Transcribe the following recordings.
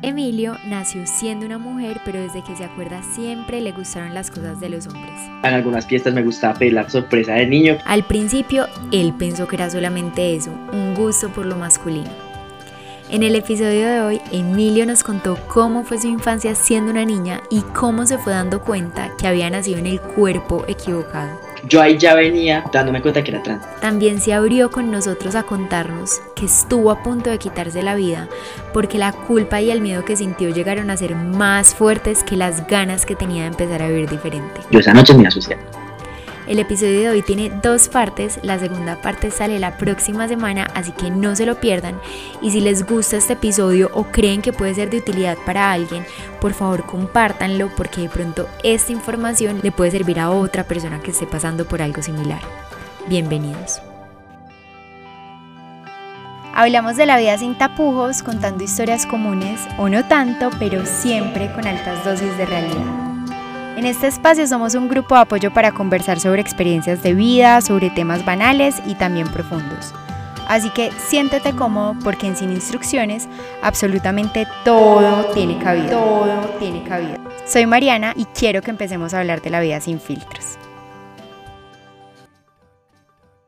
Emilio nació siendo una mujer, pero desde que se acuerda siempre le gustaron las cosas de los hombres. En algunas fiestas me gustaba pedir la sorpresa de niño. Al principio, él pensó que era solamente eso, un gusto por lo masculino. En el episodio de hoy, Emilio nos contó cómo fue su infancia siendo una niña y cómo se fue dando cuenta que había nacido en el cuerpo equivocado yo ahí ya venía dándome cuenta que era trans. También se abrió con nosotros a contarnos que estuvo a punto de quitarse la vida porque la culpa y el miedo que sintió llegaron a ser más fuertes que las ganas que tenía de empezar a vivir diferente. Yo esa noche me asusté. El episodio de hoy tiene dos partes, la segunda parte sale la próxima semana, así que no se lo pierdan. Y si les gusta este episodio o creen que puede ser de utilidad para alguien, por favor compártanlo porque de pronto esta información le puede servir a otra persona que esté pasando por algo similar. Bienvenidos. Hablamos de la vida sin tapujos, contando historias comunes o no tanto, pero siempre con altas dosis de realidad. En este espacio somos un grupo de apoyo para conversar sobre experiencias de vida, sobre temas banales y también profundos. Así que siéntete cómodo porque en Sin Instrucciones absolutamente todo tiene cabida. Todo tiene cabida. Soy Mariana y quiero que empecemos a hablar de la vida sin filtros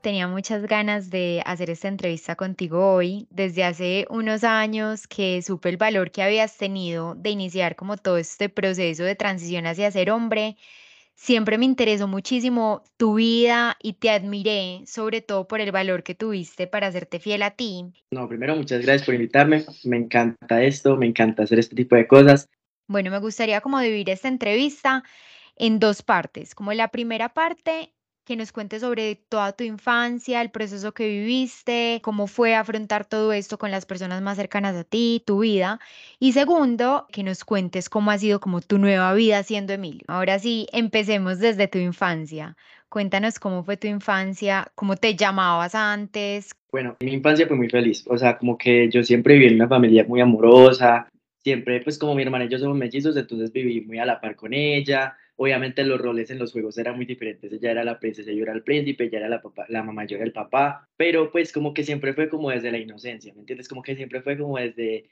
tenía muchas ganas de hacer esta entrevista contigo hoy. Desde hace unos años que supe el valor que habías tenido de iniciar como todo este proceso de transición hacia ser hombre. Siempre me interesó muchísimo tu vida y te admiré, sobre todo por el valor que tuviste para hacerte fiel a ti. No, primero muchas gracias por invitarme. Me encanta esto, me encanta hacer este tipo de cosas. Bueno, me gustaría como dividir esta entrevista en dos partes. Como la primera parte que nos cuentes sobre toda tu infancia, el proceso que viviste, cómo fue afrontar todo esto con las personas más cercanas a ti, tu vida. Y segundo, que nos cuentes cómo ha sido como tu nueva vida siendo Emilio. Ahora sí, empecemos desde tu infancia. Cuéntanos cómo fue tu infancia, cómo te llamabas antes. Bueno, mi infancia fue muy feliz, o sea, como que yo siempre viví en una familia muy amorosa, siempre pues como mi hermana y yo somos mellizos, entonces viví muy a la par con ella, Obviamente los roles en los juegos eran muy diferentes, ella era la princesa, yo era el príncipe, ella era la, papá, la mamá, yo era el papá, pero pues como que siempre fue como desde la inocencia, ¿me entiendes? Como que siempre fue como desde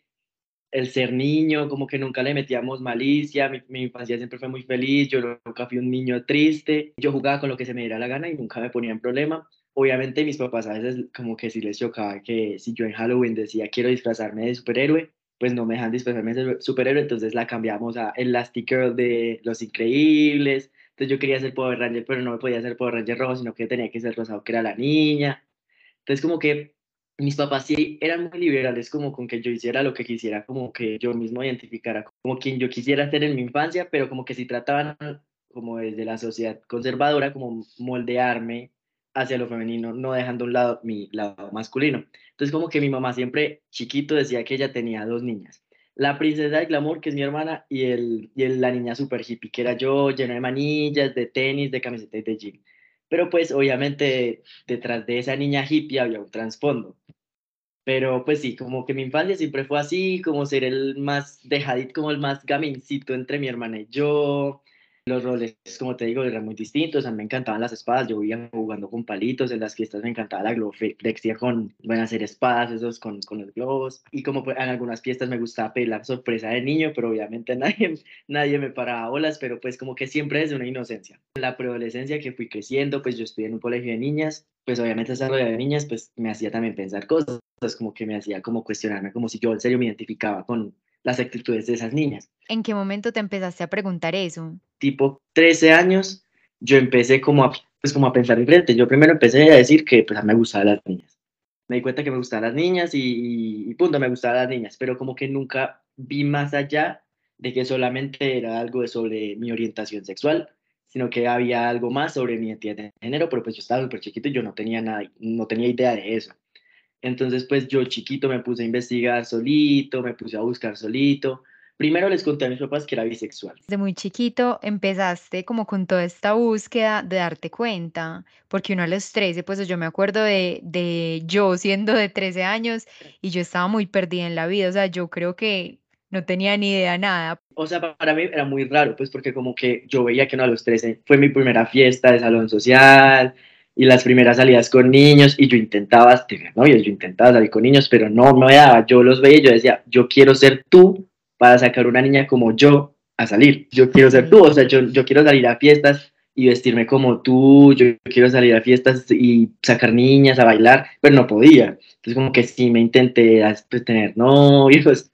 el ser niño, como que nunca le metíamos malicia, mi, mi, infancia siempre fue muy feliz, yo nunca fui un niño triste, yo jugaba con lo que se me diera la gana y nunca me ponía en problema. Obviamente mis papás a veces como que sí les chocaba que si yo en Halloween decía quiero disfrazarme de superhéroe, pues no me dejan disfrazarme de superhéroe, entonces la cambiamos a Elastic Girl de Los Increíbles. Entonces yo quería ser Power Ranger, pero no me podía ser Power Ranger rojo, sino que tenía que ser rosado, que era la niña. Entonces como que mis papás sí eran muy liberales, como con que yo hiciera lo que quisiera, como que yo mismo identificara como quien yo quisiera ser en mi infancia, pero como que sí trataban como desde la sociedad conservadora, como moldearme hacia lo femenino, no dejando un lado mi lado masculino. Entonces como que mi mamá siempre chiquito decía que ella tenía dos niñas. La princesa del glamour, que es mi hermana, y, el, y la niña super hippie, que era yo, llena de manillas, de tenis, de camisetas de jean. Pero pues obviamente detrás de esa niña hippie había un trasfondo. Pero pues sí, como que mi infancia siempre fue así, como ser el más dejadito, como el más gamincito entre mi hermana y yo, los roles, como te digo, eran muy distintos. A mí me encantaban las espadas. Yo vivía jugando con palitos. En las fiestas me encantaba la globoflexia con, bueno, hacer espadas, esos con, con los globos. Y como pues, en algunas fiestas me gustaba pedir la sorpresa de niño, pero obviamente nadie, nadie me paraba bolas, pero pues como que siempre desde una inocencia. En la preadolescencia que fui creciendo, pues yo estudié en un colegio de niñas, pues obviamente esa de niñas, pues me hacía también pensar cosas, como que me hacía como cuestionarme, como si yo en serio me identificaba con las actitudes de esas niñas. ¿En qué momento te empezaste a preguntar eso? Tipo 13 años, yo empecé como a, pues como a pensar diferente. Yo primero empecé a decir que pues, me gustaban las niñas. Me di cuenta que me gustaban las niñas y, y punto, me gustaban las niñas, pero como que nunca vi más allá de que solamente era algo sobre mi orientación sexual, sino que había algo más sobre mi identidad de género, pero pues yo estaba súper chiquito y yo no tenía nada, no tenía idea de eso. Entonces, pues yo chiquito me puse a investigar solito, me puse a buscar solito. Primero les conté a mis papás que era bisexual. Desde muy chiquito empezaste como con toda esta búsqueda de darte cuenta, porque uno a los 13, pues yo me acuerdo de, de yo siendo de 13 años y yo estaba muy perdida en la vida, o sea, yo creo que no tenía ni idea nada. O sea, para mí era muy raro, pues porque como que yo veía que no a los 13 fue mi primera fiesta de salón social, y las primeras salidas con niños y yo intentaba tener novios, yo intentaba salir con niños, pero no me daba, yo los veía y yo decía, yo quiero ser tú para sacar una niña como yo a salir. Yo quiero ser tú, o sea, yo, yo quiero salir a fiestas y vestirme como tú, yo quiero salir a fiestas y sacar niñas a bailar, pero no podía. Entonces como que sí me intenté pues, tener novios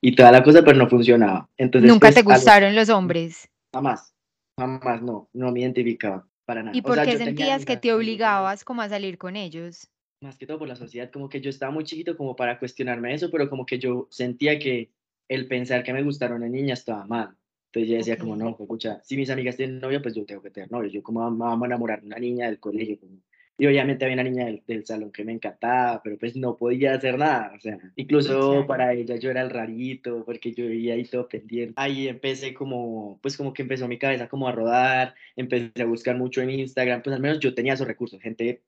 y toda la cosa, pero no funcionaba. Entonces, ¿Nunca pues, te gustaron los hombres? Jamás, jamás, no, no me identificaba para nada. ¿Y O por sea, qué sentías que te obligabas como a salir con ellos? más que todo por la sociedad, como que yo estaba muy chiquito como para cuestionarme eso, pero como que yo sentía que el pensar que me gustaron una niña estaba mal. Entonces yo decía como, no, escucha, si mis amigas tienen novio, pues yo tengo que tener novio. Yo como me vamos a enamorar una niña del colegio. como- Y obviamente había una niña del, del salón que me encantaba, pero pues no podía hacer nada. O sea, incluso Claro. para ella yo era el rarito, porque yo vivía ahí todo pendiente. Ahí empecé como, pues como que empezó mi cabeza como a rodar, empecé a buscar mucho en Instagram, pues al menos yo tenía esos recursos, gente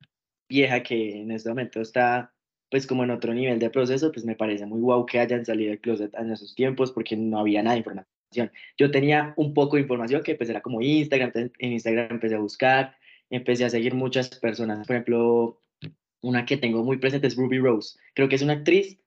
vieja que en este momento está pues como en otro nivel de proceso, pues me parece muy guau que hayan salido del closet en esos tiempos porque no había nada de información. Yo tenía un poco de información que pues era como Instagram, en Instagram empecé a buscar, empecé a seguir muchas personas, por ejemplo, una que tengo muy presente es Ruby Rose, creo que es una actriz,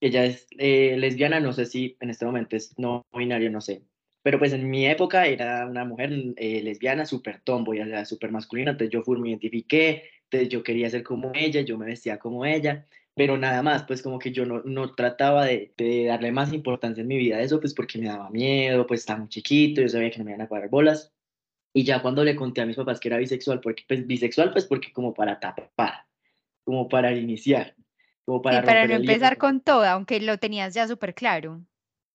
ella es eh, lesbiana, no sé si en este momento es no binario, no sé, pero pues en mi época era una mujer eh, lesbiana súper tomboy, o sea, súper masculina, entonces yo fui, me identifiqué, entonces yo quería ser como ella, yo me vestía como ella, pero nada más, pues como que yo no, no trataba de, de darle más importancia en mi vida a eso, pues porque me daba miedo, pues estaba muy chiquito, yo sabía que no me iban a parar bolas, y ya cuando le conté a mis papás que era bisexual, porque pues bisexual, pues porque como para tapar, como para iniciar, como para Sí, para no empezar con todo, aunque lo tenías ya súper claro.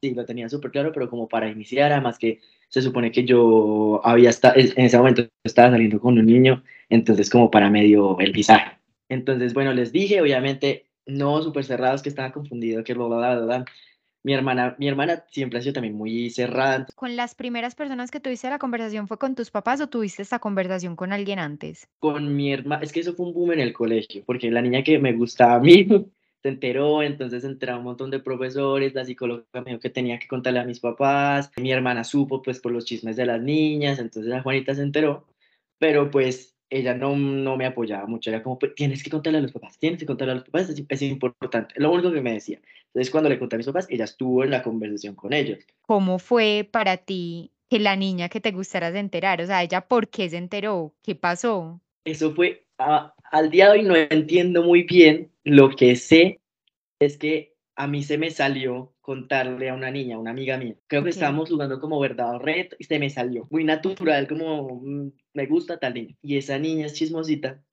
Sí, lo tenía súper claro, pero como para iniciar, además que se supone que yo había estado, en ese momento estaba saliendo con un niño, entonces como para medio el visaje. Entonces, bueno, les dije, obviamente, no súper cerrados, que estaba confundido, que bla, bla, bla, bla, bla. Mi hermana, mi hermana siempre ha sido también muy cerrada, ¿Con las primeras personas que tuviste la conversación fue con tus papás o tuviste esta conversación con alguien antes? con mi hermana, es que eso fue un boom en el colegio, porque la niña que me gustaba a mí se enteró, entonces entraron un montón de profesores, la psicóloga me dijo que tenía que contarle a mis papás, mi hermana supo pues por los chismes de las niñas, entonces la Juanita se enteró, pero pues ella no, no me apoyaba mucho, era como, pues, tienes que contarle a los papás, tienes que contarle a los papás, es, es importante, lo único que me decía. Entonces cuando le conté a mis papás, ella estuvo en la conversación con ellos. ¿Cómo fue para ti que la niña que te gustara se enterara? O sea, ella por qué se enteró, qué pasó. Eso fue, a- al día de hoy no entiendo muy bien, lo que sé es que a mí se me salió contarle a una niña, una amiga mía. Creo que Ok. estábamos jugando como verdad o reto y se me salió. Muy natural, como mm, me gusta tal niña. Y esa niña es chismosita.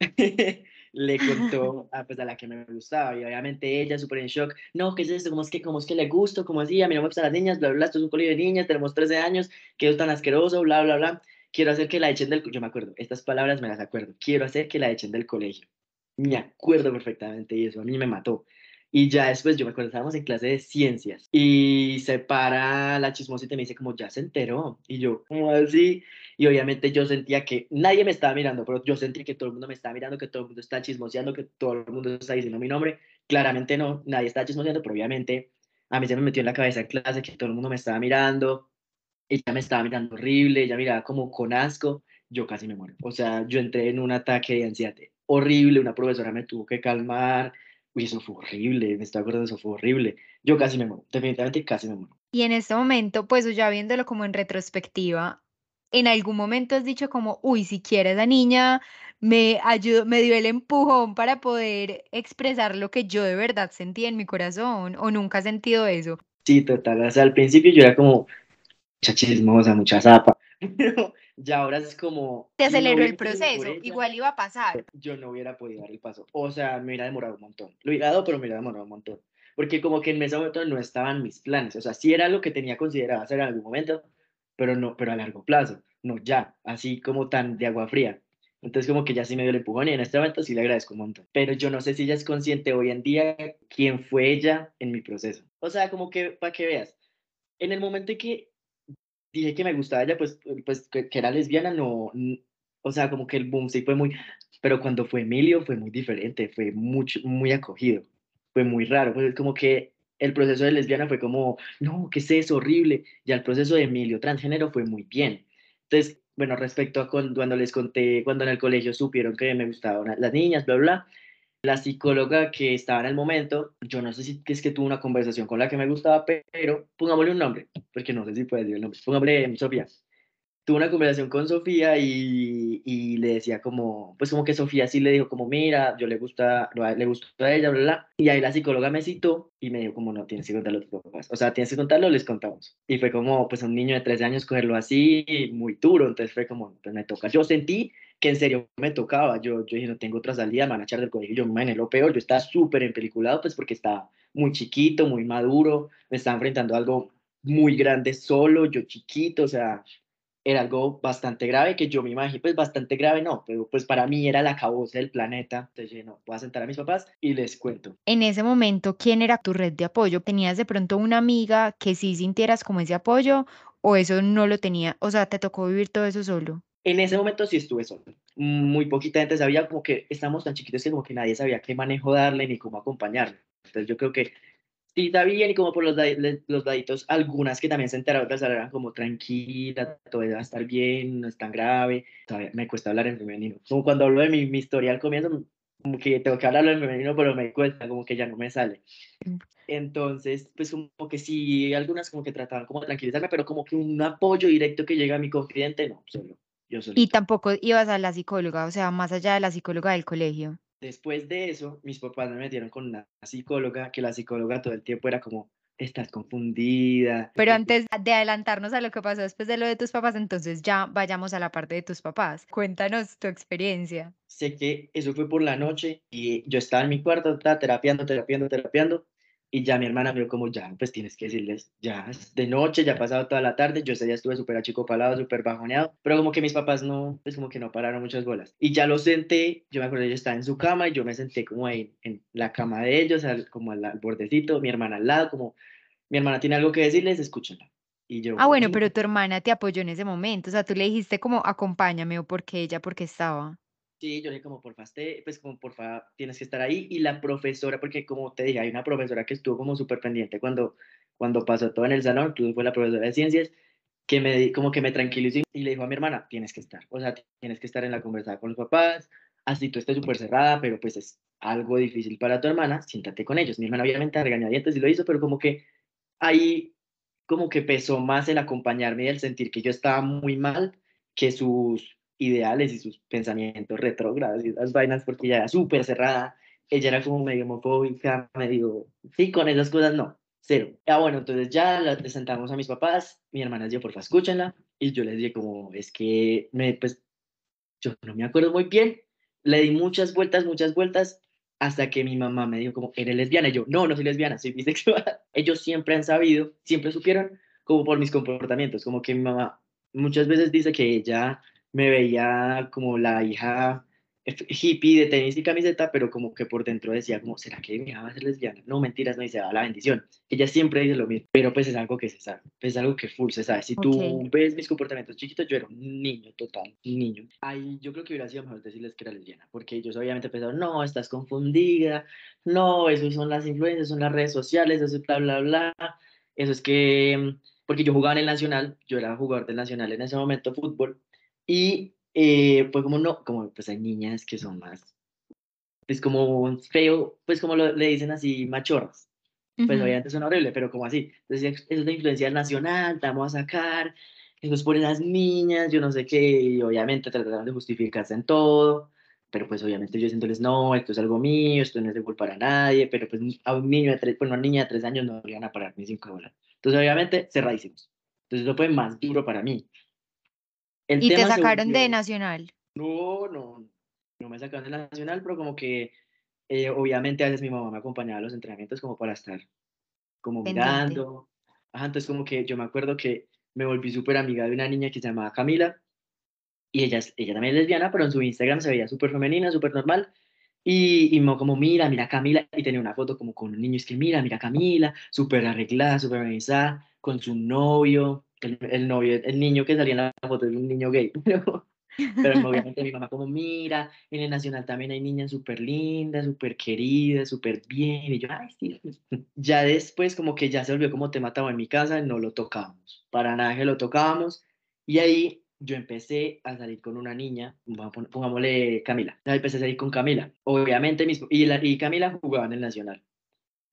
le contó a, pues, a la que me gustaba y obviamente ella súper en shock, no, ¿qué es esto? ¿Cómo es que, cómo es que le gusto? ¿Cómo así? A mí no me gustan las niñas, bla, bla, esto es un colegio de niñas, tenemos 13 años, que es tan asqueroso, bla, bla, bla. Quiero hacer que la echen del... co-". Yo me acuerdo, estas palabras me las acuerdo. Quiero hacer que la echen del colegio. Me acuerdo perfectamente y eso a mí me mató. Y ya después, yo me acuerdo, estábamos en clase de ciencias y se para la chismosita y me dice como, ya se enteró. Y yo, como así? Y obviamente yo sentía que nadie me estaba mirando, pero yo sentía que todo el mundo me estaba mirando, que todo el mundo está chismoseando, que todo el mundo está diciendo mi nombre. Claramente no, nadie estaba chismoseando, pero obviamente a mí se me metió en la cabeza en clase que todo el mundo me estaba mirando. Ella me estaba mirando horrible, ella miraba como con asco. Yo casi me muero. O sea, yo entré en un ataque de ansiedad horrible, una profesora me tuvo que calmar. Uy, eso fue horrible, me estoy acordando, eso fue horrible. Yo casi me muero, definitivamente casi me muero. Y en este momento, pues ya viéndolo como en retrospectiva, en algún momento has dicho como, uy, si quiere esa niña me ayudó, me dio el empujón para poder expresar lo que yo de verdad sentía en mi corazón, o nunca has sentido eso. Sí, total. O sea, al principio yo era como mucha chismosa, mucha zapa. Pero ya ahora es como. Te no aceleró el proceso, ella, igual iba a pasar. Yo no hubiera podido dar el paso. O sea, me hubiera demorado un montón. Lo hubiera dado, pero me hubiera demorado un montón. Porque como que en ese momento no estaban mis planes. O sea, sí era lo que tenía considerado hacer en algún momento, pero no, pero a largo plazo. No ya, así como tan de agua fría. Entonces como que ya sí me dio el empujón y en este momento sí le agradezco un montón. Pero yo no sé si ella es consciente hoy en día quién fue ella en mi proceso. O sea, como que para que veas, en el momento en que dije que me gustaba ella, pues, pues que, que era lesbiana, no, o sea, como que el boom sí fue muy, pero cuando fue Emilio fue muy diferente, fue mucho, muy acogido, fue muy raro, pues como que el proceso de lesbiana fue como, no, ¿qué es? Horrible, ya el proceso de Emilio transgénero fue muy bien. Entonces, bueno, respecto a cuando, les conté, cuando en el colegio supieron que me gustaban las niñas, bla, bla, La psicóloga que estaba en el momento, yo no sé si es que tuvo una conversación con la que me gustaba, pero pongámosle un nombre, porque no sé si puede decir el nombre, pongámosle Sofía tuve una conversación con Sofía y, y, le decía como, pues como que Sofía sí le dijo como, mira, yo le gusta, le gusta a ella, bla, bla, y ahí la psicóloga me citó y me dijo como, no, tienes que contarlo a tus papás, o sea, tienes que contarlo, les contamos. Y fue como, pues a un niño de 13 años cogerlo así, muy duro, entonces fue como, pues me toca. Yo sentí que en serio me tocaba, yo, yo dije, no tengo otra salida, me van a echar del colegio, yo me imaginé lo peor, yo estaba súper empeliculado, pues porque estaba muy chiquito, muy maduro, me estaba enfrentando a algo muy grande solo, yo chiquito, o sea, era algo bastante grave que yo me imaginé, pues bastante grave no, pero pues para mí era la caboza del planeta. Entonces no, voy a sentar a mis papás y les cuento. En ese momento, ¿quién era tu red de apoyo? ¿Tenías de pronto una amiga que sí sintieras como ese apoyo o eso no lo tenía? O sea, ¿te tocó vivir todo eso solo? En ese momento sí estuve solo. Muy poquita gente sabía como que estábamos tan chiquitos que como que nadie sabía qué manejo darle ni cómo acompañarle. Entonces yo creo que sí sabían y como por los, los daditos, algunas que también se enteraron, otras eran como tranquila, todo va a estar bien, no es tan grave, todavía me cuesta hablar en femenino. Como cuando hablo de mi, mi historia al comienzo, como que tengo que hablarlo en femenino, pero me cuesta, como que ya no me sale. Mm. Entonces, pues como que sí, algunas como que trataban como de tranquilizarme, pero como que un apoyo directo que llega a mi confidente, no, solo yo solo. Y tampoco ibas a la psicóloga, o sea, más allá de la psicóloga del colegio. Después de eso, mis papás me metieron con una psicóloga, que la psicóloga todo el tiempo era como, estás confundida. Pero antes de adelantarnos a lo que pasó después de lo de tus papás, entonces ya vayamos a la parte de tus papás. Cuéntanos tu experiencia. Sé que eso fue por la noche y yo estaba en mi cuarto, estaba terapiando, terapiando, terapiando, y ya mi hermana me dijo como, ya, pues tienes que decirles, ya es de noche, ya ha pasado toda la tarde, yo ese día estuve súper achicopalado, súper bajoneado, pero como que mis papás no, pues como que no pararon muchas bolas. Y ya lo senté, yo me acuerdo, yo estaba en su cama y yo me senté como ahí en la cama de ellos, como al, bordecito, mi hermana al lado, como, mi hermana tiene algo que decirles, escúchenla. Y yo, ah, bueno, pero tu hermana te apoyó en ese momento, o sea, tú le dijiste como, acompáñame, o porque ella, porque estaba. Sí, yo dije como, porfa, este, pues como, porfa, tienes que estar ahí. Y la profesora, porque como te dije, hay una profesora que estuvo como súper pendiente cuando, cuando pasó todo en el salón, tú fue la profesora de ciencias, que me, como que me tranquilizó y le dijo a mi hermana, tienes que estar, o sea, tienes que estar en la conversación con los papás, así tú estés súper cerrada, pero pues es algo difícil para tu hermana, siéntate con ellos. Mi hermana obviamente regañadientes y lo hizo, pero como que ahí como que pesó más el acompañarme y el sentir que yo estaba muy mal que sus ideales y sus pensamientos retrógrados y esas vainas porque ella era súper cerrada, ella era como medio homofóbica, medio, sí, con esas cosas no, cero. Ah, bueno, entonces ya la presentamos a mis papás, mi hermana por porfa, escúchenla, y yo les dije como, es que, me, pues, yo no me acuerdo muy bien, le di muchas vueltas, muchas vueltas, hasta que mi mamá me dijo como, ¿eres lesbiana? Y yo, no, no soy lesbiana, soy bisexual. Ellos siempre han sabido, siempre supieron, como por mis comportamientos, como que mi mamá muchas veces dice que ella me veía como la hija hippie de tenis y camiseta, pero como que por dentro decía como, ¿será que mi hija va a ser lesbiana? No, mentiras, no, dice, da la bendición. Ella siempre dice lo mismo, pero pues es algo que se sabe, es algo que full se sabe. Si tú ves mis comportamientos chiquitos, yo era un niño total, niño. Ahí yo creo que hubiera sido mejor decirles que era lesbiana, porque ellos obviamente pensaron, no, estás confundida, no, eso son las influencias, son las redes sociales, eso es bla, bla, bla, eso es que, porque yo jugaba en el Nacional, yo era jugador del Nacional en ese momento, fútbol, y eh, pues como no, como pues hay niñas que son más, pues como feo, pues como lo, le dicen así, machorras. Pues obviamente son horrible, pero como así. Entonces es una influencia nacional, te vamos a sacar, eso es por esas niñas, yo no sé qué, y obviamente trataron de justificarse en todo, pero pues obviamente yo diciéndoles, no, esto es algo mío, esto no es de culpa a nadie, pero pues a un niño de tres, pues una niña de tres años no le van a parar ni cinco dólares. Entonces obviamente cerradísimos. Entonces eso fue más duro para mí. ¿Y te sacaron de Nacional? No, no, no me sacaron de Nacional, pero como que eh, obviamente a veces mi mamá me acompañaba a los entrenamientos como para estar como mirando. Ajá, entonces como que yo me acuerdo que me volví súper amiga de una niña que se llamaba Camila y ella, ella también es lesbiana, pero en su Instagram se veía súper femenina, súper normal. Y, y como, mira, mira Camila, y tenía una foto como con un niño, es que mira, mira Camila, súper arreglada, súper organizada, con su novio, el, novio, el niño que salía en la foto es un niño gay, pero, pero obviamente mi mamá como, mira, en el Nacional también hay niñas súper lindas, súper queridas, súper bien, y yo, ay, sí. Ya después como que ya se volvió como te mataba en mi casa, no lo tocábamos, para nada que lo tocábamos, y ahí yo empecé a salir con una niña, pongámosle Camila. Empecé a salir con Camila. Obviamente, mis, y, la, y Camila jugaba en el Nacional.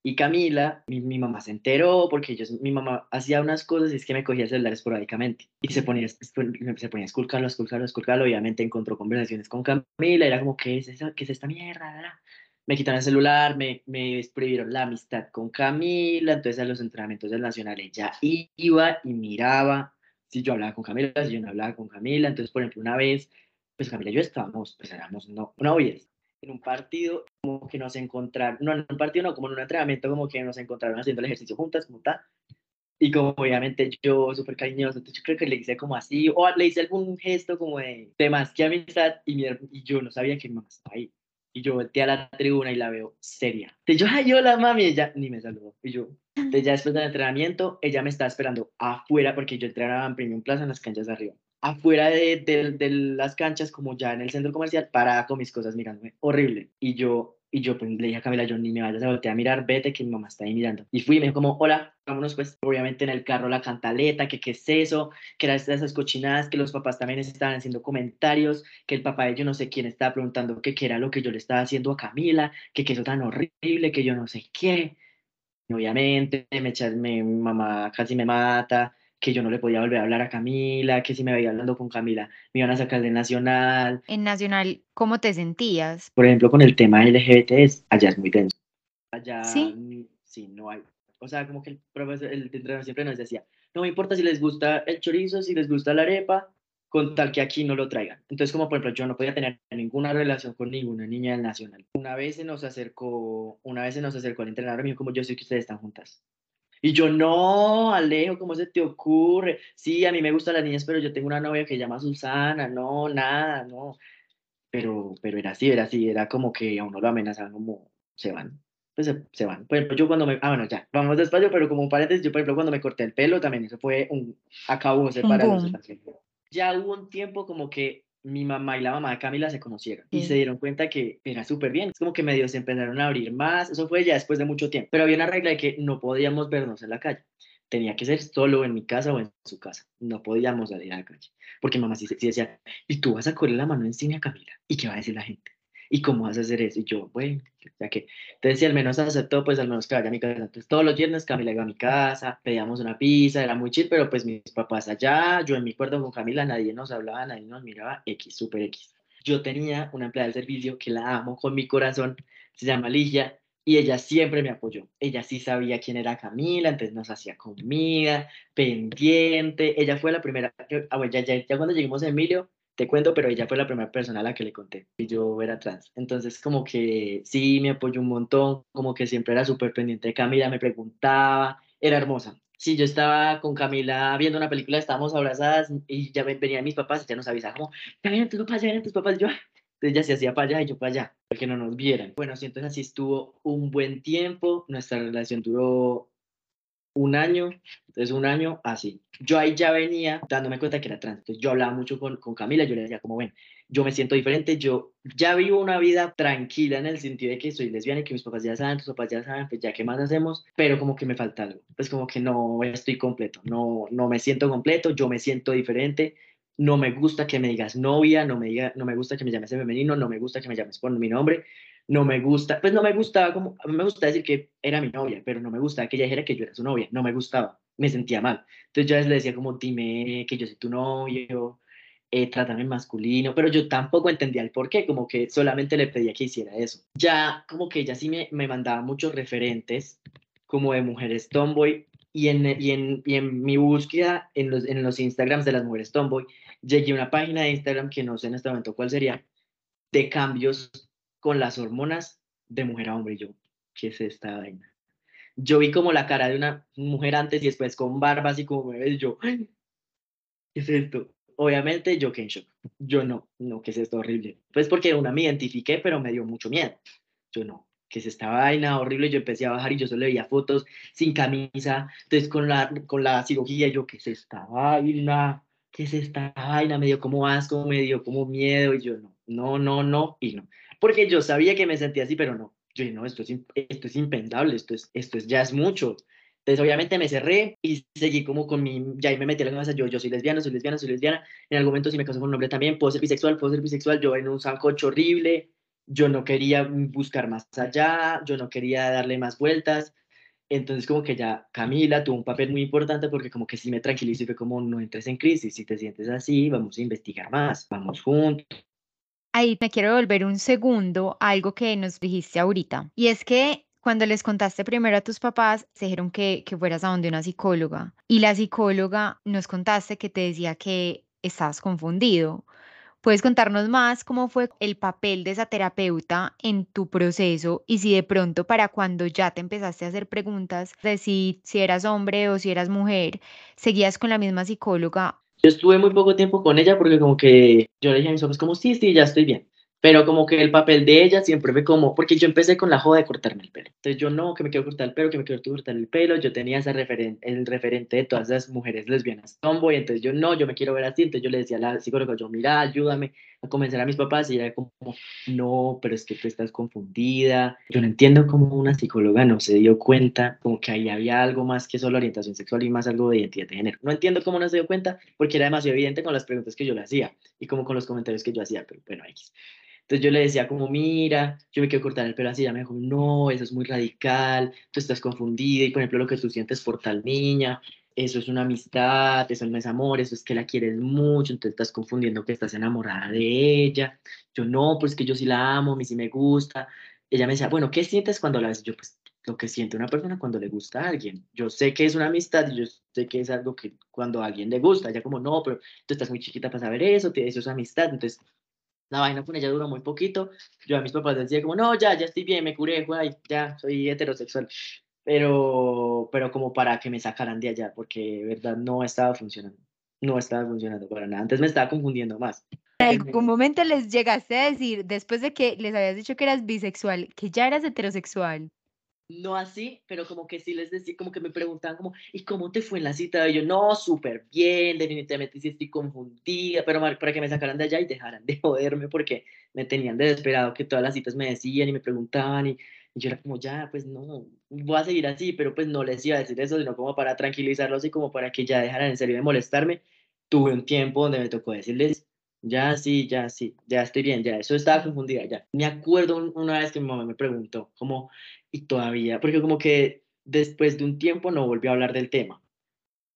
Y Camila, mi, mi, mamá se enteró porque ellos, mi mamá hacía unas cosas y es que me cogía el celular esporádicamente. Y se ponía, se ponía a esculcarlo, a esculcarlo, a esculcarlo. Obviamente encontró conversaciones con Camila. Era como, ¿qué es, eso? ¿Qué es esta mierda? Me quitaron el celular, me, me prohibieron la amistad con Camila. Entonces a los entrenamientos del Nacional ella iba y miraba si yo hablaba con Camila, si yo no hablaba con Camila. Entonces, por ejemplo, una vez, pues Camila y yo estábamos, pues éramos no, novias. En un partido, como que nos encontraron, no, en un partido no, como en un entrenamiento, como que nos encontraron haciendo el ejercicio juntas, como tal. Y como obviamente yo, súper cariñoso, entonces yo creo que le hice como así, o le hice algún gesto como de, de más que amistad, y, mi, y yo no sabía que mi mamá estaba ahí. Y yo volteé a la tribuna y la veo seria. Y yo, ay, hola mami, ella ni me saludó. Y yo, entonces ya después del entrenamiento, ella me estaba esperando afuera, porque yo entrenaba en Premium Plaza en las canchas de arriba. Afuera de, de, de, las canchas, como ya en el centro comercial, parada con mis cosas mirándome. Horrible. Y yo, y yo pues, le dije a Camila, yo ni me vayas a voltear a mirar, vete que mi mamá está ahí mirando. Y fui y me dijo como, hola, vámonos pues. Obviamente en el carro la cantaleta, que qué es eso, que eran esas cochinadas, que los papás también estaban haciendo comentarios, que el papá de yo no sé quién estaba preguntando que qué era lo que yo le estaba haciendo a Camila, que qué eso tan horrible, que yo no sé qué obviamente, me, mi mamá casi me mata, que yo no le podía volver a hablar a Camila, que si me veía hablando con Camila me iban a sacar de Nacional. En Nacional, ¿cómo te sentías? Por ejemplo, con el tema LGBT, allá es muy denso. Allá sí, sí no hay. O sea, como que el profesor, el entrenador siempre nos decía, no me importa si les gusta el chorizo, si les gusta la arepa, con tal que aquí no lo traigan. Entonces, como por ejemplo, yo no podía tener ninguna relación con ninguna niña del Nacional. Una vez se nos acercó, una vez se nos acercó el entrenador mío, como yo sé que ustedes están juntas. Y yo, no, Alejo, ¿cómo se te ocurre? Sí, a mí me gustan las niñas, pero yo tengo una novia que se llama Susana, no, nada, no. Pero, pero era así, era así, era como que a uno lo amenazaban como, se van, pues se, van. Por ejemplo, yo cuando me, ah, bueno, ya, vamos despacio, pero como un paréntesis, yo por ejemplo cuando me corté el pelo, también eso fue un, acabó separarnos ya hubo un tiempo como que mi mamá y la mamá de Camila se conocieron y se dieron cuenta que era súper bien. Es como que medios se empezaron a abrir más. Eso fue ya después de mucho tiempo. Pero había una regla de que no podíamos vernos en la calle. Tenía que ser solo en mi casa o en su casa. No podíamos salir a la calle. Porque mamá sí, sí decía, ¿y tú vas a correr la mano en cine a Camila? ¿Y qué va a decir la gente? ¿Y cómo vas a hacer eso? Y yo, bueno, ya que, entonces si al menos aceptó, pues al menos que vaya a mi casa. Entonces todos los viernes Camila iba a mi casa, pedíamos una pizza, era muy chill, pero pues mis papás allá, yo en mi cuarto con Camila, nadie nos hablaba, nadie nos miraba, X, super X. Yo tenía una empleada de servicio que la amo con mi corazón, se llama Ligia, y ella siempre me apoyó. Ella sí sabía quién era Camila, entonces nos hacía comida, pendiente. Ella fue la primera, ah, bueno, ya, ya, ya cuando llegamos a Emilio, te cuento, pero ella fue la primera persona a la que le conté y yo era trans. Entonces, como que sí, me apoyó un montón, como que siempre era súper pendiente de Camila, me preguntaba, era hermosa. Sí, yo estaba con Camila viendo una película, estábamos abrazadas y ya venían mis papás y ya nos avisaban como, ya vienen tus papás, ya vienen tus papás. yo, entonces ya se hacía para allá y yo para allá, para que no nos vieran. Bueno, sí, entonces así estuvo un buen tiempo, nuestra relación duró un año, entonces un año así. Yo ahí ya venía dándome cuenta que era trans. Entonces yo hablaba mucho con, con Camila, yo le decía como, bueno, yo me siento diferente, yo ya vivo una vida tranquila en el sentido de que soy lesbiana y que mis papás ya saben, tus papás ya saben, pues ya qué más hacemos, pero como que me falta algo, pues como que no estoy completo, no, no me siento completo, yo me siento diferente, no me gusta que me digas novia, no me, diga, no me gusta que me llames femenino, no me gusta que me llames por mi nombre, no me gusta, pues no me gustaba como, a me gusta decir que era mi novia, pero no me gustaba que ella dijera que yo era su novia, no me gustaba, me sentía mal. Entonces yo le decía como, dime que yo soy tu novio, eh, trátame masculino, pero yo tampoco entendía el por qué, como que solamente le pedía que hiciera eso. Ya como que ella sí me, me mandaba muchos referentes como de mujeres tomboy y en, y en, y en mi búsqueda en los, en los Instagrams de las mujeres tomboy, llegué a una página de Instagram que no sé en este momento cuál sería, de cambios con las hormonas de mujer a hombre. Yo, ¿qué es esta vaina? Yo vi como la cara de una mujer antes y después con barbas y como me ves, yo, ¿qué es esto? Obviamente yo que en shock. Yo no, no, ¿qué es esto horrible? Pues porque una me identifiqué, pero me dio mucho miedo. Yo no, ¿qué es esta vaina horrible? Yo empecé a bajar y yo solo veía fotos sin camisa. Entonces con la, con la cirugía yo, ¿qué es esta vaina? ¿Qué es esta vaina? Me dio como asco, me dio como miedo y yo no, no, no, no y no porque yo sabía que me sentía así, pero no. Yo dije, no, esto es, esto es impensable, esto es, esto es, ya es mucho. Entonces, obviamente me cerré y seguí como con mi, ya ahí me metí en la cabeza, yo, yo soy lesbiana, soy lesbiana, soy lesbiana. En algún momento si me caso con un hombre también, puedo ser bisexual, puedo ser bisexual. Yo en un sancocho horrible, yo no quería buscar más allá, yo no quería darle más vueltas. Entonces como que ya Camila tuvo un papel muy importante porque como que sí me tranquilizó y fue como no entres en crisis, si te sientes así, vamos a investigar más, vamos juntos. Ahí me quiero volver un segundo a algo que nos dijiste ahorita. Y es que cuando les contaste primero a tus papás, se dijeron que, que fueras a donde una psicóloga. Y la psicóloga nos contaste que te decía que estabas confundido. ¿Puedes contarnos más cómo fue el papel de esa terapeuta en tu proceso y si de pronto para cuando ya te empezaste a hacer preguntas de si, si eras hombre o si eras mujer, seguías con la misma psicóloga? Yo estuve muy poco tiempo con ella porque como que yo le dije a mis ojos como, sí, sí, ya estoy bien pero como que el papel de ella siempre fue como, porque yo empecé con la joda de cortarme el pelo. Entonces yo no, que me quiero cortar el pelo, que me quiero cortar el pelo, yo tenía ese referen el referente de todas las mujeres lesbianas, tomboy, entonces yo no, yo me quiero ver así, entonces yo le decía a la psicóloga, yo mira, ayúdame a convencer a mis papás y ella como, no, pero es que tú estás confundida. Yo no entiendo cómo una psicóloga no se dio cuenta, como que ahí había algo más que solo orientación sexual y más algo de identidad de género. No entiendo cómo no se dio cuenta porque era demasiado evidente con las preguntas que yo le hacía y como con los comentarios que yo hacía, pero bueno, X. Entonces yo le decía como, mira, yo me quiero cortar el pelo así, ya me dijo, no, eso es muy radical, tú estás confundida y por ejemplo lo que tú sientes por tal niña, eso es una amistad, eso no es amor, eso es que la quieres mucho, entonces estás confundiendo que estás enamorada de ella. Yo no, pues que yo sí la amo, a mí sí me gusta. Ella me decía, bueno, ¿qué sientes cuando la ves? Yo pues lo que siente una persona cuando le gusta a alguien. Yo sé que es una amistad y yo sé que es algo que cuando a alguien le gusta, ella como, no, pero tú estás muy chiquita para saber eso, eso es amistad, entonces la vaina con ella duró muy poquito. Yo a mis papás decía como, no, ya, ya estoy bien, me curé, guay, ya, soy heterosexual. Pero, pero como para que me sacaran de allá, porque de verdad no estaba funcionando. No estaba funcionando para nada. Antes me estaba confundiendo más. ¿En algún momento les llegaste a decir, después de que les habías dicho que eras bisexual, que ya eras heterosexual? no así, pero como que sí les decía, como que me preguntaban como, ¿y cómo te fue en la cita? Y yo, no, súper bien, definitivamente sí estoy confundida, pero para que me sacaran de allá y dejaran de joderme porque me tenían desesperado que todas las citas me decían y me preguntaban y, yo era como, ya, pues no, voy a seguir así, pero pues no les iba a decir eso, sino como para tranquilizarlos y como para que ya dejaran en serio de molestarme. Tuve un tiempo donde me tocó decirles, ya sí, ya sí, ya estoy bien, ya, eso estaba confundida, ya. Me acuerdo una vez que mi mamá me preguntó, como, y todavía, porque como que después de un tiempo no volvió a hablar del tema.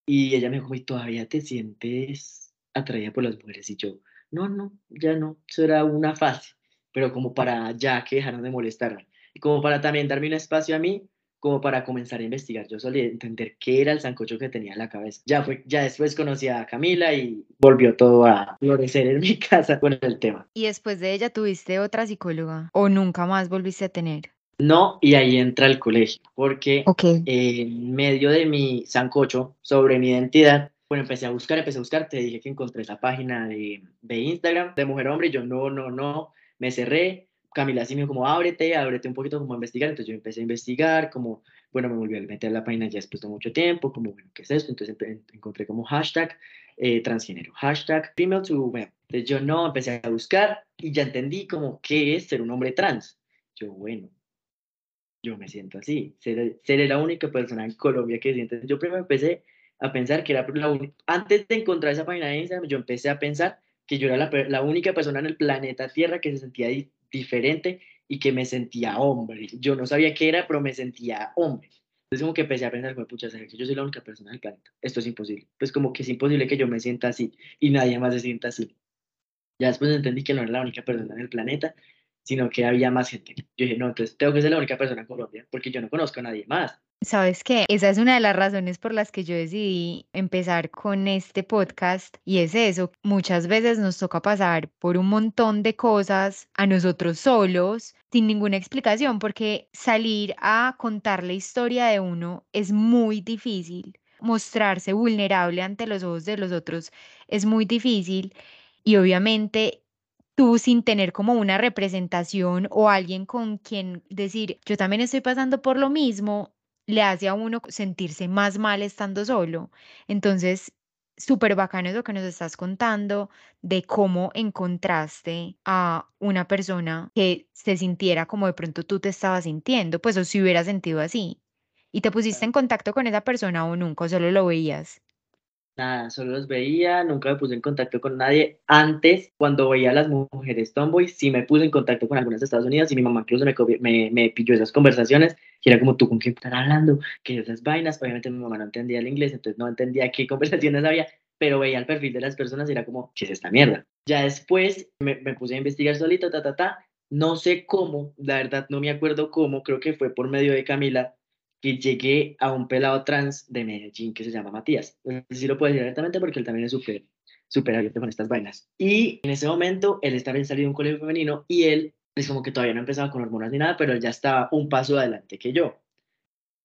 Y ella me dijo, ¿y todavía te sientes atraída por las mujeres? Y yo, no, no, ya no, eso era una fase, pero como para ya que dejaron de molestarme. Y como para también darme un espacio a mí como para comenzar a investigar. Yo solía entender qué era el sancocho que tenía en la cabeza. Ya, fue, ya después conocí a Camila y volvió todo a florecer en mi casa con el tema. ¿Y después de ella tuviste otra psicóloga o nunca más volviste a tener? No, y ahí entra el colegio, porque en medio de mi sancocho sobre mi identidad, bueno, empecé a buscar, empecé a buscar, te dije que encontré esa página de, de Instagram de mujer hombre y yo no, no, no, me cerré, Camila así me dijo como, ábrete, ábrete un poquito como a investigar, entonces yo empecé a investigar, como, bueno, me volví a meter a la página ya después de mucho tiempo, como, bueno, ¿qué es esto? Entonces encontré como hashtag eh, transgénero, hashtag female to web. Entonces yo no, empecé a buscar y ya entendí como, ¿qué es ser un hombre trans? Yo, bueno, yo me siento así, seré, la única persona en Colombia que siente. Yo primero empecé a pensar que era la única, antes de encontrar esa página de Instagram, yo empecé a pensar que yo era la, la única persona en el planeta Tierra que se sentía diferente y que me sentía hombre. Yo no sabía qué era, pero me sentía hombre. Entonces como que empecé a pensar, pucha, que yo soy la única persona del planeta? Esto es imposible. Pues como que es imposible que yo me sienta así y nadie más se sienta así. Ya después entendí que no era la única persona en el planeta, sino que había más gente. Yo dije, no, entonces tengo que ser la única persona en Colombia, porque yo no conozco a nadie más. Sabes qué, esa es una de las razones por las que yo decidí empezar con este podcast y es eso, muchas veces nos toca pasar por un montón de cosas a nosotros solos sin ninguna explicación porque salir a contar la historia de uno es muy difícil, mostrarse vulnerable ante los ojos de los otros es muy difícil y obviamente tú sin tener como una representación o alguien con quien decir, yo también estoy pasando por lo mismo, le hace a uno sentirse más mal estando solo. Entonces, súper bacano eso que nos estás contando de cómo encontraste a una persona que se sintiera como de pronto tú te estabas sintiendo, pues o si hubiera sentido así. ¿Y te pusiste en contacto con esa persona o nunca, o solo lo veías? Nada, solo los veía, nunca me puse en contacto con nadie. Antes, cuando veía a las mujeres Tomboy, sí me puse en contacto con algunas de Estados Unidos y mi mamá incluso me, me, me pilló esas conversaciones, que era como tú con quién estás hablando, que esas vainas. Obviamente mi mamá no entendía el inglés, entonces no entendía qué conversaciones había, pero veía el perfil de las personas y era como, ¿qué es esta mierda? Ya después me, me puse a investigar solito, ta, ta, ta. No sé cómo, la verdad no me acuerdo cómo, creo que fue por medio de Camila, que llegué a un pelado trans de Medellín que se llama Matías. No sé si lo puedo decir directamente porque él también es súper súper abierto con estas vainas. Y en ese momento él estaba en salido de un colegio femenino y él es como que todavía no empezaba con hormonas ni nada, pero él ya estaba un paso adelante que yo.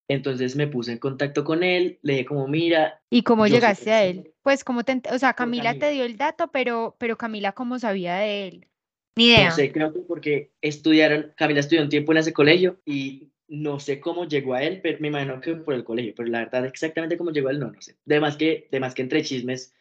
Entonces me puse en contacto con él, le dije como, mira... ¿Y cómo llegaste a él? Pues como te, o sea, Camila, Camila, te dio el dato, pero, pero Camila, ¿cómo sabía de él? Ni idea. No sé, creo que porque estudiaron, Camila estudió un tiempo en ese colegio y no sé cómo llegó a él, pero me imagino que por el colegio, pero la verdad exactamente cómo llegó a él no, no sé. Además que, además que entre chismes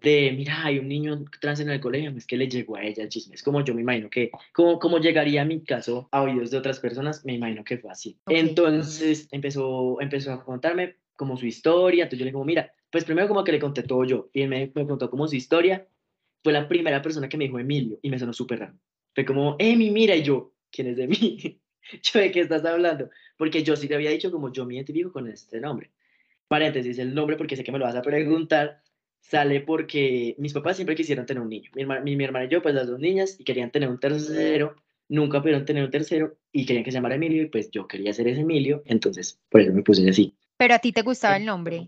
de, mira, hay un niño trans en el colegio, es que le llegó a ella el chisme. Es como yo me imagino que, como, como llegaría mi caso a oídos de otras personas, me imagino que fue así. Entonces empezó, empezó a contarme como su historia, entonces yo le digo, mira, pues primero como que le conté todo yo, y él me, me contó como su historia, fue la primera persona que me dijo Emilio, y me sonó súper raro. Fue como, Emi, mira, y yo, ¿quién es de mí? yo de qué estás hablando, porque yo sí te había dicho como yo me identifico con este nombre. Paréntesis, el nombre, porque sé que me lo vas a preguntar, sale porque mis papás siempre quisieron tener un niño. Mi hermana, mi, mi hermana y yo, pues las dos niñas, y querían tener un tercero, nunca pudieron tener un tercero, y querían que se llamara Emilio, y pues yo quería ser ese Emilio, entonces por eso me puse así. Pero a ti te gustaba el nombre.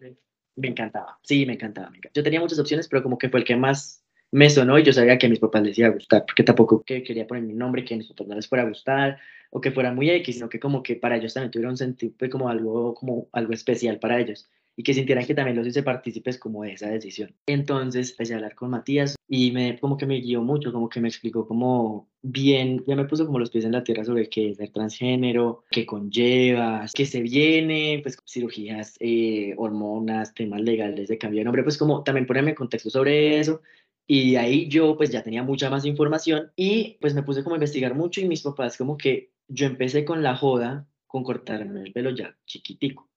Me encantaba, sí, me encantaba, me encantaba. Yo tenía muchas opciones, pero como que fue el que más me sonó y yo sabía que a mis papás les iba a gustar, porque tampoco que quería poner mi nombre que a mis papás no les fuera a gustar o que fuera muy X, sino que como que para ellos también tuvieron un sentido, pues, como algo, como algo especial para ellos y que sintieran que también los hice partícipes como de esa decisión. Entonces empecé a hablar con Matías y me, como que me guió mucho, como que me explicó como bien, ya me puso como los pies en la tierra sobre qué es ser transgénero, qué conlleva, qué se viene, pues cirugías, eh, hormonas, temas legales de cambio de nombre, pues como también ponerme en contexto sobre eso y ahí yo pues ya tenía mucha más información y pues me puse como a investigar mucho y mis papás como que yo empecé con la joda, con cortarme el pelo ya chiquitico.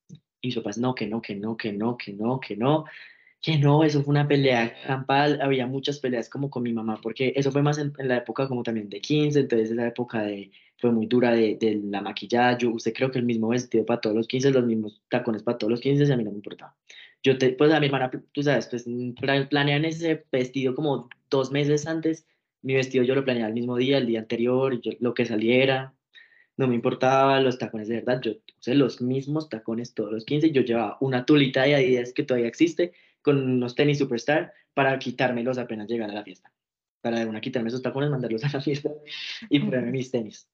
Y papás, no, que no, que no, que no, que no, que no, que no, eso fue una pelea campal, había muchas peleas como con mi mamá, porque eso fue más en, la época como también de 15, entonces la época de, fue muy dura de, de la maquillaje, usted creo que el mismo vestido para todos los 15, los mismos tacones para todos los 15, a mí no me importaba. Yo te, pues a mi hermana, tú sabes, pues planean ese vestido como dos meses antes, mi vestido yo lo planeaba el mismo día, el día anterior, yo, lo que saliera, no me importaba los tacones de verdad, yo usé los mismos tacones todos los 15, yo llevaba una tulita de Adidas que todavía existe, con unos tenis Superstar, para quitármelos apenas llegar a la fiesta, para de una quitarme esos tacones, mandarlos a la fiesta y ponerme mis tenis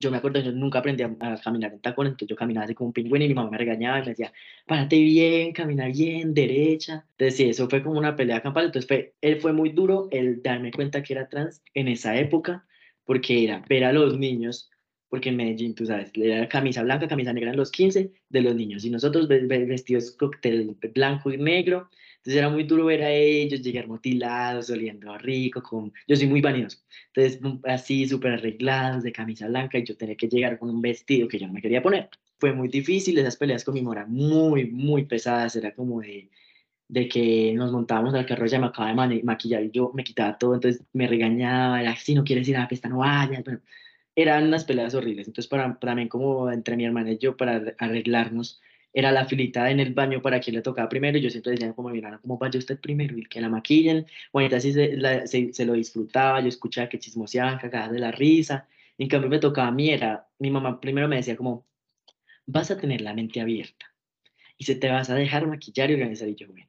yo me acuerdo, yo nunca aprendí a, caminar en tacón, entonces yo caminaba así como un pingüino y mi mamá me regañaba y me decía, párate bien, camina bien, derecha. Entonces sí, eso fue como una pelea campal, entonces fue, él fue muy duro el darme cuenta que era trans en esa época, porque era ver a los niños, porque en Medellín, tú sabes, era camisa blanca, camisa negra en los 15 de los niños, y nosotros vestidos cóctel blanco y negro, entonces era muy duro ver a ellos llegar mutilados, oliendo rico, con... yo soy muy vanidoso. Entonces así súper arreglados, de camisa blanca, y yo tenía que llegar con un vestido que yo no me quería poner. Fue muy difícil, esas peleas con mi mora muy, muy pesadas, era como de, de que nos montábamos al carro, ella me acaba de maquillar y yo me quitaba todo, entonces me regañaba, era, si no quieres ir a la fiesta, no vayas, bueno, eran unas peleas horribles. Entonces, para, para mí, como entre mi hermana y yo, para arreglarnos, era la filita en el baño para quien le tocaba primero, y yo siempre decía como mi hermana, ¿cómo vaya usted primero? Y que la maquillen, bueno, así se, se, lo disfrutaba, yo escuchaba que chismoseaban, cagadas de la risa, en cambio me tocaba a mí, era, mi mamá primero me decía como, vas a tener la mente abierta, y se te vas a dejar maquillar y organizar, y yo, bueno,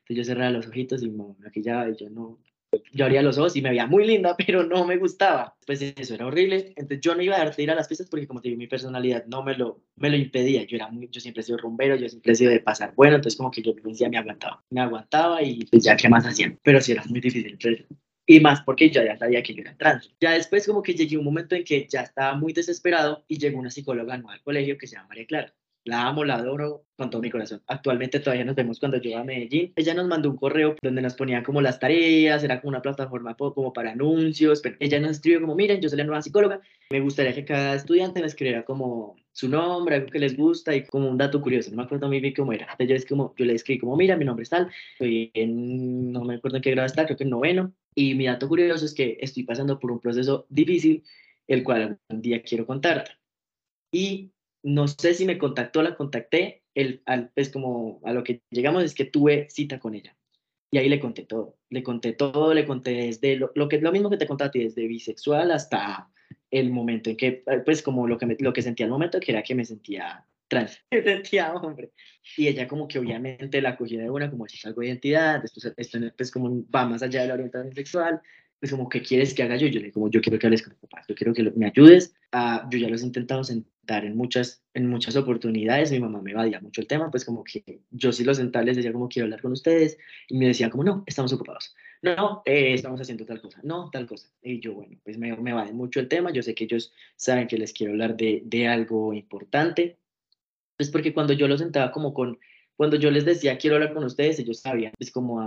entonces yo cerraba los ojitos y me maquillaba, y yo no, yo abría los ojos y me veía muy linda, pero no me gustaba. Pues eso era horrible. Entonces yo no iba a darte ir a las fiestas porque como te digo, mi personalidad no me lo, me lo impedía. Yo, era muy, yo siempre he sido rumbero, yo siempre he sido de pasar bueno, entonces como que yo decía, me aguantaba. Me aguantaba y pues ya qué más hacían. Pero sí era muy difícil. Y más porque yo ya sabía que yo era trans. Ya después como que llegué un momento en que ya estaba muy desesperado y llegó una psicóloga nueva al colegio que se llama María Clara la amo, la adoro con todo mi corazón. Actualmente todavía nos vemos cuando yo a Medellín. Ella nos mandó un correo donde nos ponía como las tareas, era como una plataforma como para anuncios, pero ella nos escribió como, miren, yo soy la nueva psicóloga, me gustaría que cada estudiante me escribiera como su nombre, algo que les gusta y como un dato curioso, no me acuerdo muy bien cómo era. Entonces yo, es como, yo le escribí como, mira, mi nombre es tal, estoy en, no me acuerdo en qué grado está, creo que en noveno, y mi dato curioso es que estoy pasando por un proceso difícil, el cual un día quiero contarte. Y no sé si me contactó, la contacté, el, al, pues como a lo que llegamos es que tuve cita con ella. Y ahí le conté todo, le conté todo, le conté desde lo, lo que lo mismo que te conté a ti, desde bisexual hasta el momento en que, pues como lo que, me, lo que sentía al momento, que era que me sentía trans, me sentía hombre. Y ella como que obviamente la cogía de una, como es algo de identidad, esto, esto pues como va más allá de la orientación sexual, pues como, ¿qué quieres que haga yo? Yo le digo, como, yo quiero que hables con mi papá, yo quiero que me ayudes. a yo ya los he intentado sentar en muchas, en muchas oportunidades, mi mamá me evadía mucho el tema, pues como que yo sí los sentaba, les decía como, quiero hablar con ustedes, y me decía como, no, estamos ocupados, no, eh, estamos haciendo tal cosa, no, tal cosa. Y yo, bueno, pues me, me evade mucho el tema, yo sé que ellos saben que les quiero hablar de, de algo importante, pues porque cuando yo los sentaba como con cuando yo les decía quiero hablar con ustedes, ellos sabían, es como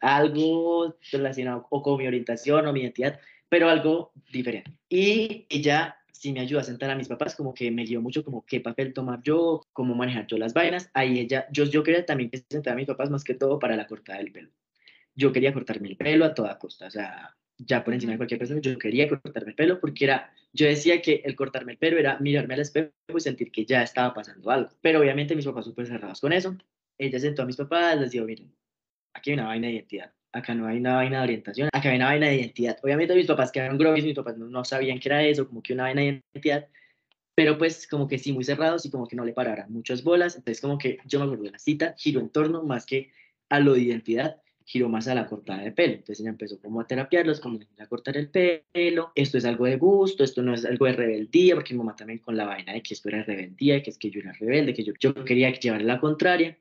algo relacionado o con mi orientación o mi identidad, pero algo diferente. Y ella sí me ayuda a sentar a mis papás, como que me guió mucho como qué papel tomar yo, cómo manejar yo las vainas. Ahí ella, yo, yo quería también que sentara a mis papás más que todo para la cortada del pelo. Yo quería cortarme el pelo a toda costa, o sea, ya por encima de cualquier persona, yo quería cortarme el pelo porque era, yo decía que el cortarme el pelo era mirarme al espejo y sentir que ya estaba pasando algo. Pero obviamente mis papás súper cerrados con eso ella sentó a mis papás, les dijo, miren, aquí hay una vaina de identidad, acá no hay una vaina de orientación, acá hay una vaina de identidad. Obviamente mis papás quedaron grovis, mis papás no, sabían qué era eso, como que una vaina de identidad, pero pues como que sí, muy cerrados y como que no le pararan muchas bolas. Entonces como que yo me acuerdo de la cita, giró en torno más que a lo de identidad, giró más a la cortada de pelo. Entonces ella empezó como a terapiarlos, como a cortar el pelo, esto es algo de gusto, esto no es algo de rebeldía, porque mi mamá también con la vaina de que esto era rebeldía, que es que yo era rebelde, que yo, yo quería llevar la contraria.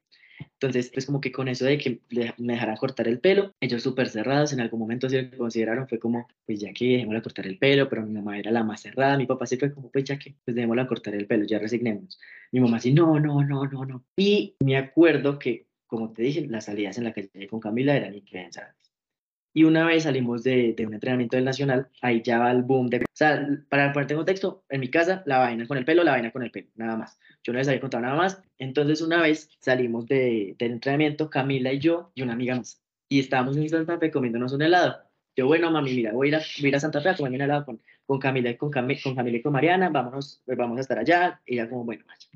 Entonces, pues como que con eso de que me dejaran cortar el pelo, ellos súper cerrados, en algún momento sí lo consideraron, fue como, pues ya que dejémosla cortar el pelo, pero mi mamá era la más cerrada, mi papá sí fue como, pues ya que, pues dejémosla cortar el pelo, ya resignémonos. Mi mamá sí, no, no, no, no, no. Y me acuerdo que, como te dije, las salidas en la calle con Camila eran impensables. Y una vez salimos de, de, un entrenamiento del Nacional, ahí ya va el boom de... O sea, para ponerte en contexto, en mi casa, la vaina con el pelo, la vaina con el pelo, nada más. Yo no les había contado nada más. Entonces una vez salimos de, del entrenamiento, Camila y yo y una amiga más. Y estábamos en Santa Fe comiéndonos un helado. Yo, bueno, mami, mira, voy a ir a, voy a, ir a Santa Fe a comerme un helado con, con Camila y con, con Camila y con Mariana, vámonos, pues vamos a estar allá. Y ella como, bueno, vaya.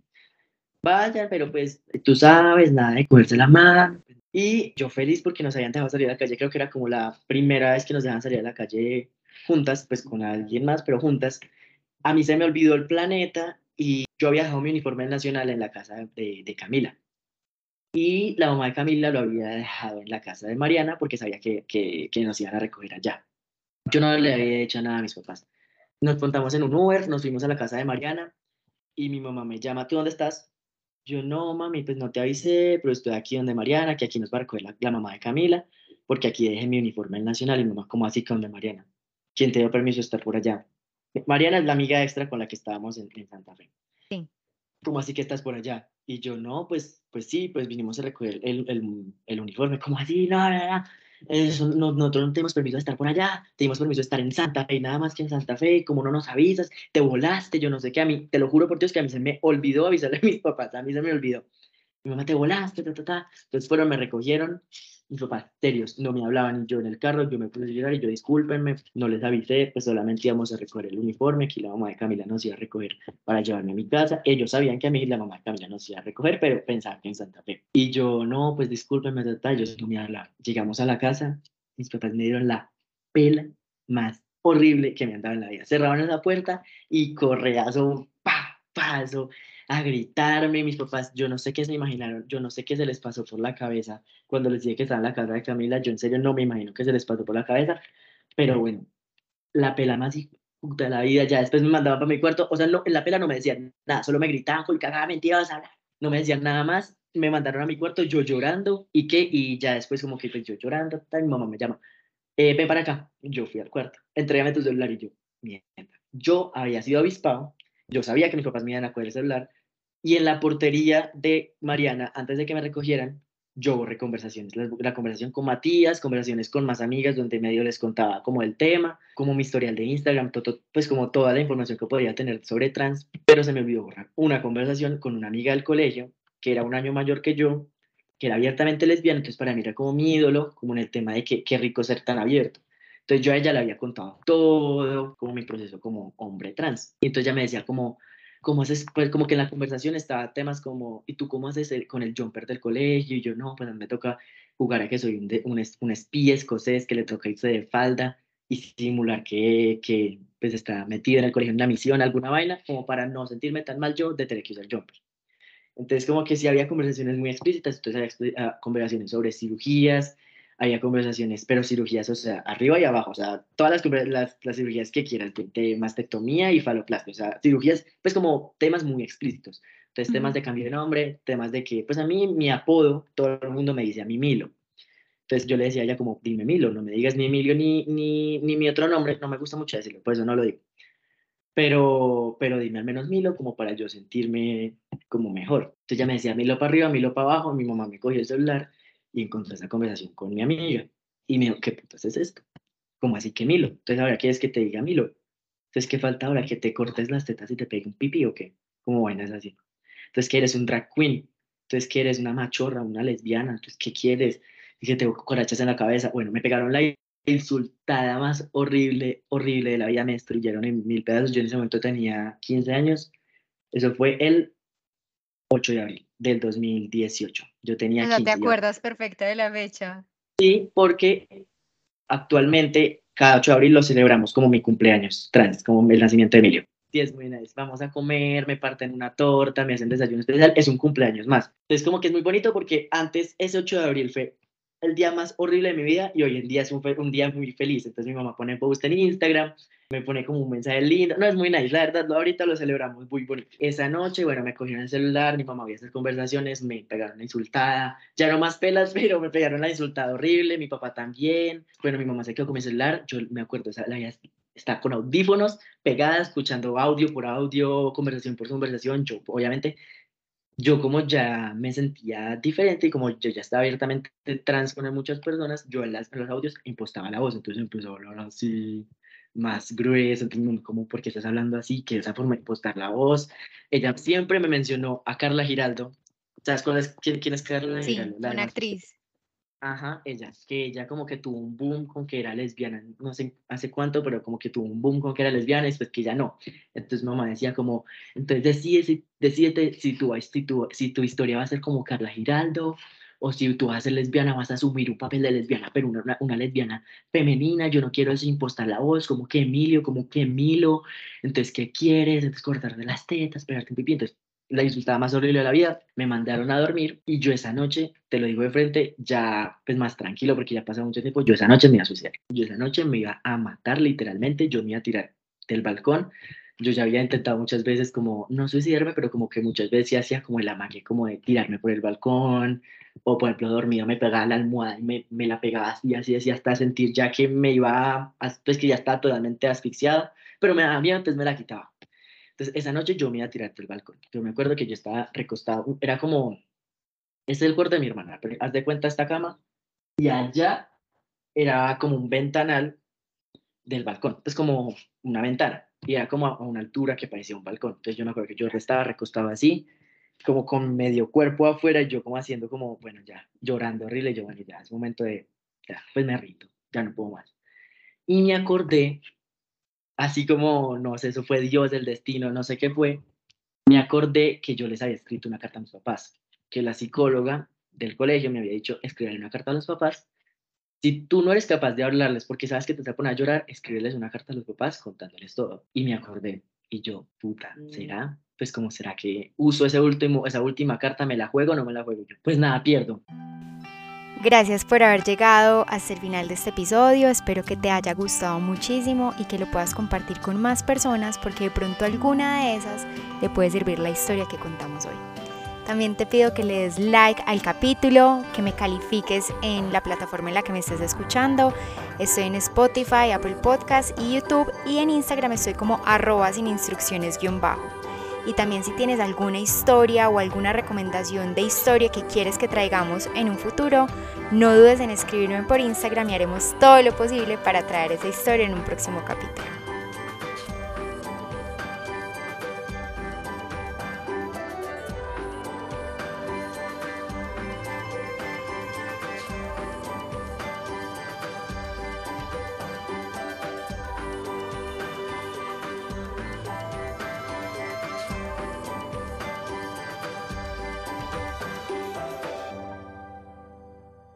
Vaya, pero pues tú sabes, nada de cogerse la mano, y yo feliz porque nos habían dejado salir a la calle, creo que era como la primera vez que nos dejaban salir a la calle juntas, pues con alguien más, pero juntas. A mí se me olvidó el planeta y yo había dejado mi uniforme nacional en la casa de, de Camila. Y la mamá de Camila lo había dejado en la casa de Mariana porque sabía que, que, que nos iban a recoger allá. Yo no le había hecho nada a mis papás. Nos montamos en un Uber, nos fuimos a la casa de Mariana y mi mamá me llama, ¿tú dónde estás? Yo, no, mami, pues no te avisé, pero estoy aquí donde Mariana, que aquí nos va a recoger la, mamá de Camila, porque aquí dejé mi uniforme en nacional y mamá, como así que donde Mariana? ¿Quién te dio permiso de estar por allá? Mariana es la amiga extra con la que estábamos en, Santa Fe. Sí. ¿Cómo así que estás por allá? Y yo, no, pues, pues sí, pues vinimos a recoger el, el, el uniforme. ¿Cómo así? No, no, no eso, no, nosotros no tenemos permiso de estar por allá, tenemos permiso de estar en Santa Fe nada más que en Santa Fe, como no nos avisas, te volaste, yo no sé qué, a mí, te lo juro por Dios que a mí se me olvidó avisarle a mis papás, a mí se me olvidó. Mi mamá te volaste, ta, ta, ta. Entonces fueron, me recogieron, mis papás serios, no me hablaban y yo en el carro, yo me puse a llorar y yo discúlpenme, no les avisé, pues solamente íbamos a recoger el uniforme, aquí la mamá de Camila nos iba a recoger para llevarme a mi casa, ellos sabían que a mí la mamá de Camila nos iba a recoger, pero pensaban que en Santa Fe. Y yo, no, pues discúlpenme, ellos no me hablaban. Llegamos a la casa, mis papás me dieron la pela más horrible que me han dado en la vida. Cerraron la puerta y correazo, pa, paso, a gritarme, mis papás, yo no sé qué se imaginaron, yo no sé qué se les pasó por la cabeza cuando les dije que estaba en la casa de Camila, yo en serio no me imagino qué se les pasó por la cabeza, pero bueno, la pela más de la vida, ya después me mandaban para mi cuarto, o sea, no, en la pela no me decían nada, solo me gritaban, y cagada, mentiras, no me decían nada más, me mandaron a mi cuarto yo llorando, y qué, y ya después como que pues, yo llorando, mi mamá me llama, eh, ven para acá, yo fui al cuarto, entregame tu celular y yo, mierda, yo había sido avispado, yo sabía que mis papás me iban a coger el celular, y en la portería de Mariana, antes de que me recogieran, yo borré conversaciones, la, la, conversación con Matías, conversaciones con más amigas donde medio les contaba como el tema, como mi historial de Instagram, todo, pues como toda la información que podía tener sobre trans, pero se me olvidó borrar una conversación con una amiga del colegio que era un año mayor que yo, que era abiertamente lesbiana, entonces para mí era como mi ídolo, como en el tema de que qué rico ser tan abierto. Entonces yo a ella le había contado todo, como mi proceso como hombre trans. Y entonces ella me decía como, ¿cómo haces? Pues como que en la conversación estaba temas como, ¿y tú cómo haces con el jumper del colegio? Y yo, no, pues me toca jugar a que soy un, un, un espía escocés que le toca irse de falda y simular que, que pues está metido en el colegio en una misión, alguna vaina, como para no sentirme tan mal yo de tener que usar jumper. Entonces, como que sí había conversaciones muy explícitas, entonces había ah, conversaciones sobre cirugías, había conversaciones, pero cirugías, o sea, arriba y abajo, o sea, todas las, las, las cirugías que quieras, de, mastectomía y faloplastia, o sea, cirugías, pues como temas muy explícitos. Entonces, temas de cambio de nombre, temas de que, pues a mí, mi apodo, todo el mundo me dice a mí Milo. Entonces yo le decía a ella como, dime Milo, no me digas ni Emilio ni, ni, ni mi otro nombre, no me gusta mucho decirlo, por eso no lo digo pero, pero dime al menos Milo como para yo sentirme como mejor. Entonces ya me decía Milo para arriba, Milo para abajo, mi mamá me cogió el celular y encontré esa conversación con mi amiga. Y me dijo, ¿qué putas es esto? ¿Cómo así que Milo? Entonces ahora quieres que te diga Milo. Entonces, ¿qué falta ahora? ¿Que te cortes las tetas y te pegue un pipí o qué? ¿Cómo vainas así? Entonces, ¿que eres un drag queen? Entonces, ¿que eres una machorra, una lesbiana? Entonces, ¿qué quieres? Y que tengo corachas en la cabeza. Bueno, me pegaron la insultada más horrible, horrible de la vida me destruyeron en mil pedazos. Yo en ese momento tenía 15 años. Eso fue el 8 de abril del 2018. Yo tenía o sea, ¿Te acuerdas perfecta de la fecha? Sí, porque actualmente cada 8 de abril lo celebramos como mi cumpleaños trans, como el nacimiento de Emilio. Sí, es muy nice. Vamos a comer, me parten una torta, me hacen desayuno especial. Es un cumpleaños más. Entonces, como que es muy bonito porque antes, ese 8 de abril fue el día más horrible de mi vida y hoy en día es un, un día muy feliz. Entonces mi mamá pone post en Instagram, me pone como un mensaje lindo. No, es muy nice, la verdad, ahorita lo celebramos muy bonito. Esa noche, bueno, me cogieron el celular, mi mamá había hacer conversaciones, me pegaron la insultada. Ya no más pelas, pero me pegaron la insultada horrible, mi papá también. Bueno, mi mamá se quedó con mi celular, yo me acuerdo, esa, la está con audífonos pegada, escuchando audio por audio, conversación por conversación. Yo, obviamente, yo como ya me sentía diferente y como yo ya estaba abiertamente trans con muchas personas, yo en, las, los audios impostaba la voz, entonces empezó a hablar así, más grueso, entonces como, ¿por qué estás hablando así? Que esa forma de impostar la voz. Ella siempre me mencionó a Carla Giraldo. ¿Sabes cuál es, quién, quién es Carla sí, Giraldo? una actriz. Ajá, ella, que ella como que tuvo un boom con que era lesbiana, no sé hace cuánto, pero como que tuvo un boom con que era lesbiana y después que ya no. Entonces mamá decía como, entonces decídete, decídete si, tu, si, tu, si tu historia va a ser como Carla Giraldo o si tú vas a ser lesbiana vas a asumir un papel de lesbiana, pero una, una, lesbiana femenina, yo no quiero impostar la voz, como que Emilio, como que Milo, entonces ¿qué quieres? Entonces cortar de las tetas, pegarte un pipí, entonces la insultada más horrible de la vida, me mandaron a dormir y yo esa noche, te lo digo de frente, ya pues más tranquilo porque ya pasó mucho tiempo, yo esa noche me iba a suicidar, yo esa noche me iba a matar literalmente, yo me iba a tirar del balcón, yo ya había intentado muchas veces como no suicidarme, pero como que muchas veces hacía como la magia como de tirarme por el balcón, o por ejemplo dormido me pegaba la almohada y me, me la pegaba así, así, así, hasta sentir ya que me iba, a, pues que ya estaba totalmente asfixiada, pero me daba miedo, entonces me la quitaba. Entonces, esa noche yo me iba a tirar del balcón. Yo me acuerdo que yo estaba recostado, era como, este es el cuarto de mi hermana, pero haz de cuenta esta cama, y allá era como un ventanal del balcón, es como una ventana, y era como a una altura que parecía un balcón. Entonces yo me acuerdo que yo estaba recostado así, como con medio cuerpo afuera, y yo como haciendo como, bueno, ya, llorando horrible, yo, bueno, ya es momento de, ya, pues me rindo, ya no puedo más. Y me acordé así como, no sé, eso fue Dios, el destino, no sé qué fue, me acordé que yo les había escrito una carta a mis papás, que la psicóloga del colegio me había dicho, escribirle una carta a los papás. Si tú no eres capaz de hablarles porque sabes que te vas a poner a llorar, escríbeles una carta a los papás contándoles todo. Y me acordé, y yo, puta, mm. ¿será? Pues como será que uso ese último, esa última carta, me la juego o no me la juego yo. Pues nada, pierdo. Gracias por haber llegado hasta el final de este episodio, espero que te haya gustado muchísimo y que lo puedas compartir con más personas porque de pronto alguna de esas le puede servir la historia que contamos hoy. También te pido que le des like al capítulo, que me califiques en la plataforma en la que me estés escuchando. Estoy en Spotify, Apple Podcast y YouTube y en Instagram estoy como arroba sin instrucciones guion bajo. Y también si tienes alguna historia o alguna recomendación de historia que quieres que traigamos en un futuro, no dudes en escribirme por Instagram y haremos todo lo posible para traer esa historia en un próximo capítulo.